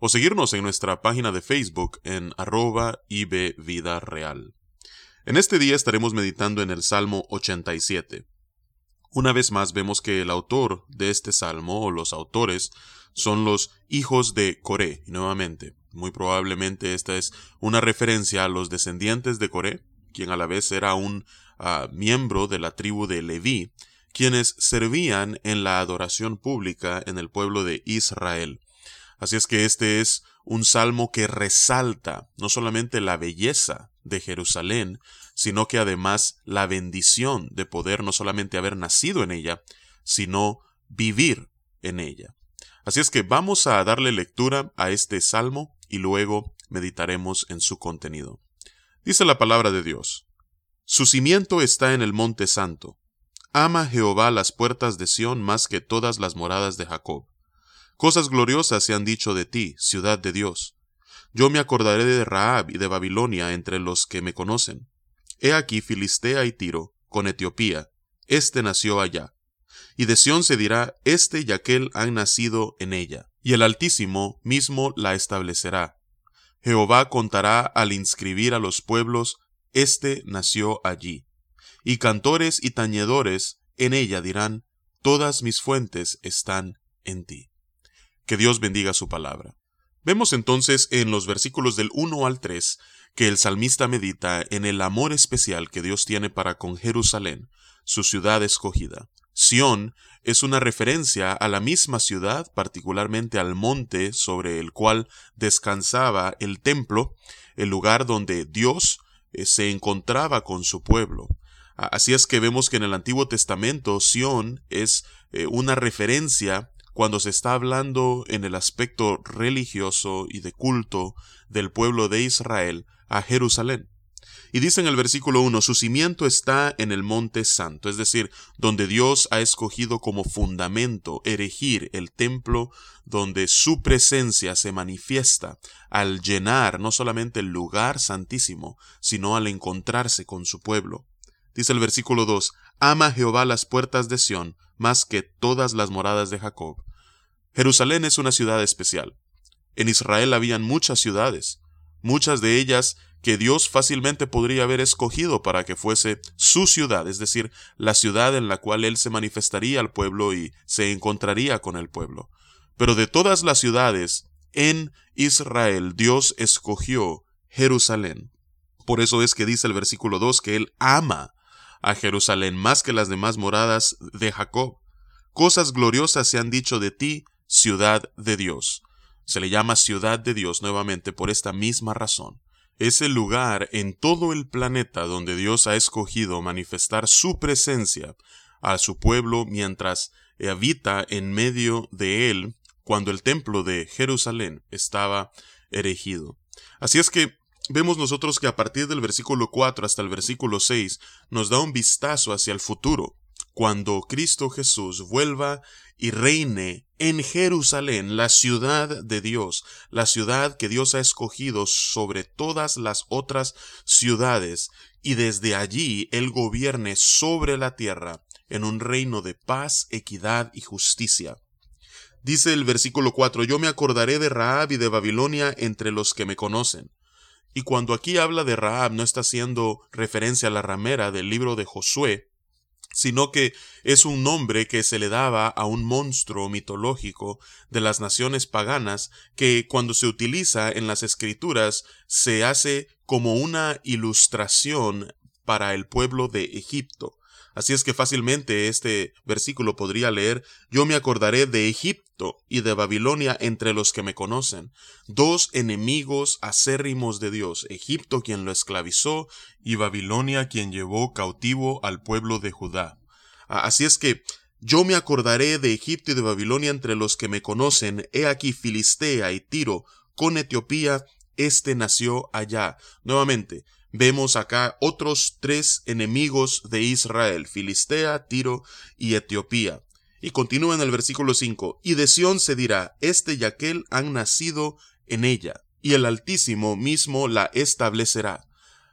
o seguirnos en nuestra página de Facebook en arroba Vida Real. En este día estaremos meditando en el Salmo 87. Una vez más vemos que el autor de este salmo o los autores son los hijos de Coré, y nuevamente, muy probablemente esta es una referencia a los descendientes de Coré, quien a la vez era un uh, miembro de la tribu de Leví, quienes servían en la adoración pública en el pueblo de Israel. Así es que este es un salmo que resalta no solamente la belleza de Jerusalén, sino que además la bendición de poder no solamente haber nacido en ella, sino vivir en ella. Así es que vamos a darle lectura a este salmo y luego meditaremos en su contenido. Dice la palabra de Dios. Su cimiento está en el monte santo. Ama Jehová las puertas de Sión más que todas las moradas de Jacob. Cosas gloriosas se han dicho de ti, ciudad de Dios. Yo me acordaré de Raab y de Babilonia entre los que me conocen. He aquí Filistea y Tiro, con Etiopía. Este nació allá. Y de Sión se dirá, Este y aquel han nacido en ella. Y el Altísimo mismo la establecerá. Jehová contará al inscribir a los pueblos, Este nació allí. Y cantores y tañedores en ella dirán, Todas mis fuentes están en ti. Que Dios bendiga su palabra. Vemos entonces en los versículos del 1 al 3 que el salmista medita en el amor especial que Dios tiene para con Jerusalén, su ciudad escogida. Sión es una referencia a la misma ciudad, particularmente al monte sobre el cual descansaba el templo, el lugar donde Dios eh, se encontraba con su pueblo. Así es que vemos que en el Antiguo Testamento Sión es eh, una referencia cuando se está hablando en el aspecto religioso y de culto del pueblo de Israel a Jerusalén. Y dice en el versículo 1, su cimiento está en el monte santo, es decir, donde Dios ha escogido como fundamento erigir el templo donde su presencia se manifiesta al llenar no solamente el lugar santísimo, sino al encontrarse con su pueblo. Dice el versículo 2, ama Jehová las puertas de Sión más que todas las moradas de Jacob. Jerusalén es una ciudad especial. En Israel habían muchas ciudades, muchas de ellas que Dios fácilmente podría haber escogido para que fuese su ciudad, es decir, la ciudad en la cual Él se manifestaría al pueblo y se encontraría con el pueblo. Pero de todas las ciudades en Israel Dios escogió Jerusalén. Por eso es que dice el versículo 2 que Él ama a Jerusalén más que las demás moradas de Jacob. Cosas gloriosas se han dicho de ti, ciudad de Dios. Se le llama ciudad de Dios nuevamente por esta misma razón es el lugar en todo el planeta donde Dios ha escogido manifestar su presencia a su pueblo mientras habita en medio de él cuando el templo de Jerusalén estaba erigido. Así es que vemos nosotros que a partir del versículo 4 hasta el versículo 6 nos da un vistazo hacia el futuro, cuando Cristo Jesús vuelva y reine en Jerusalén, la ciudad de Dios, la ciudad que Dios ha escogido sobre todas las otras ciudades, y desde allí Él gobierne sobre la tierra en un reino de paz, equidad y justicia. Dice el versículo 4, Yo me acordaré de Raab y de Babilonia entre los que me conocen. Y cuando aquí habla de Raab no está haciendo referencia a la ramera del libro de Josué, sino que es un nombre que se le daba a un monstruo mitológico de las naciones paganas que cuando se utiliza en las escrituras se hace como una ilustración para el pueblo de Egipto. Así es que fácilmente este versículo podría leer Yo me acordaré de Egipto y de Babilonia entre los que me conocen, dos enemigos acérrimos de Dios, Egipto quien lo esclavizó y Babilonia quien llevó cautivo al pueblo de Judá. Así es que yo me acordaré de Egipto y de Babilonia entre los que me conocen, he aquí Filistea y Tiro, con Etiopía, este nació allá. Nuevamente, vemos acá otros tres enemigos de Israel, Filistea, Tiro y Etiopía. Y continúa en el versículo 5, y de Sión se dirá, este y aquel han nacido en ella, y el Altísimo mismo la establecerá.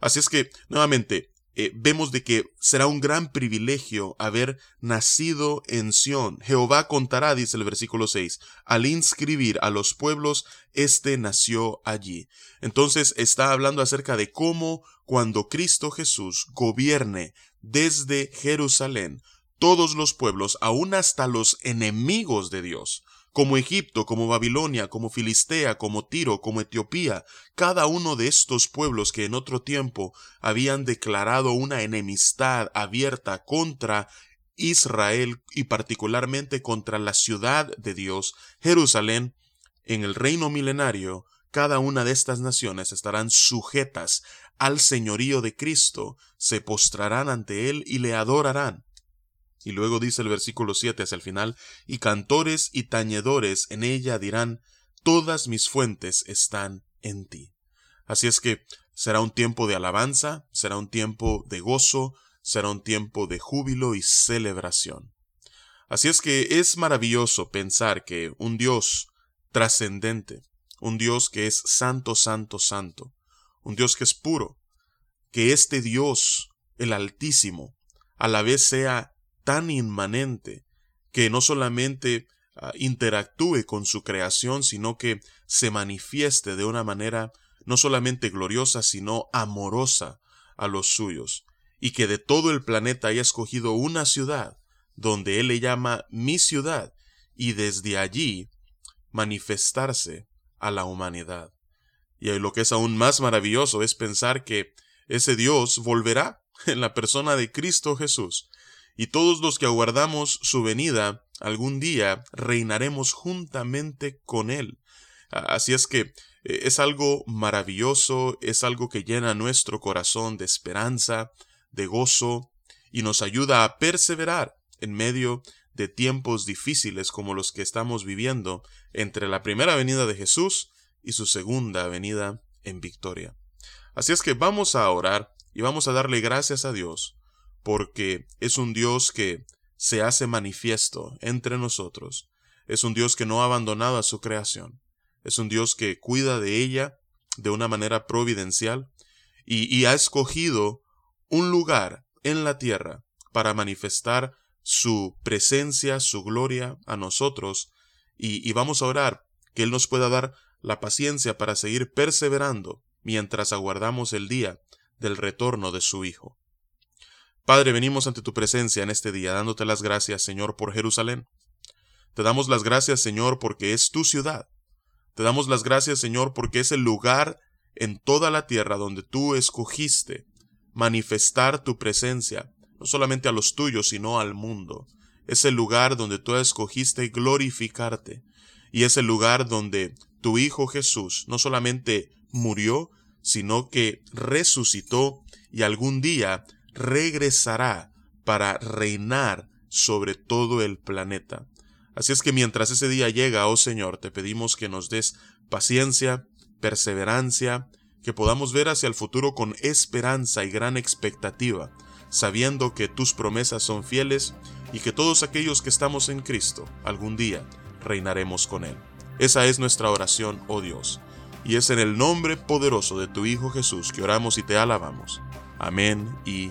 Así es que, nuevamente, eh, vemos de que será un gran privilegio haber nacido en Sión. Jehová contará, dice el versículo 6, al inscribir a los pueblos, éste nació allí. Entonces está hablando acerca de cómo cuando Cristo Jesús gobierne desde Jerusalén, todos los pueblos, aun hasta los enemigos de Dios, como Egipto, como Babilonia, como Filistea, como Tiro, como Etiopía, cada uno de estos pueblos que en otro tiempo habían declarado una enemistad abierta contra Israel y particularmente contra la ciudad de Dios, Jerusalén, en el reino milenario, cada una de estas naciones estarán sujetas al señorío de Cristo, se postrarán ante Él y le adorarán. Y luego dice el versículo 7 hacia el final, y cantores y tañedores en ella dirán, todas mis fuentes están en ti. Así es que será un tiempo de alabanza, será un tiempo de gozo, será un tiempo de júbilo y celebración. Así es que es maravilloso pensar que un Dios trascendente, un Dios que es santo, santo, santo, un Dios que es puro, que este Dios, el Altísimo, a la vez sea tan inmanente que no solamente ah, interactúe con su creación, sino que se manifieste de una manera no solamente gloriosa, sino amorosa a los suyos, y que de todo el planeta haya escogido una ciudad, donde Él le llama mi ciudad, y desde allí manifestarse a la humanidad. Y lo que es aún más maravilloso es pensar que ese Dios volverá en la persona de Cristo Jesús y todos los que aguardamos su venida, algún día reinaremos juntamente con Él. Así es que eh, es algo maravilloso, es algo que llena nuestro corazón de esperanza, de gozo, y nos ayuda a perseverar en medio de tiempos difíciles como los que estamos viviendo entre la primera venida de Jesús y su segunda venida en victoria. Así es que vamos a orar y vamos a darle gracias a Dios porque es un Dios que se hace manifiesto entre nosotros. Es un Dios que no ha abandonado a su creación. Es un Dios que cuida de ella de una manera providencial y, ha escogido un lugar en la tierra para manifestar su presencia, su gloria a nosotros y, vamos a orar que Él nos pueda dar la paciencia para seguir perseverando mientras aguardamos el día del retorno de su Hijo. Padre, venimos ante tu presencia en este día, dándote las gracias, Señor, por Jerusalén. Te damos las gracias, Señor, porque es tu ciudad. Te damos las gracias, Señor, porque es el lugar en toda la tierra donde tú escogiste manifestar tu presencia, no solamente a los tuyos, sino al mundo. Es el lugar donde tú escogiste glorificarte. Y es el lugar donde tu Hijo Jesús no solamente murió, sino que resucitó y algún día regresará para reinar sobre todo el planeta. Así es que mientras ese día llega, oh Señor, te pedimos que nos des paciencia, perseverancia, que podamos ver hacia el futuro con esperanza y gran expectativa, sabiendo que tus promesas son fieles y que todos aquellos que estamos en Cristo algún día reinaremos con Él. Esa es nuestra oración, oh Dios, y es en el nombre poderoso de tu Hijo Jesús que oramos y te alabamos. Amén y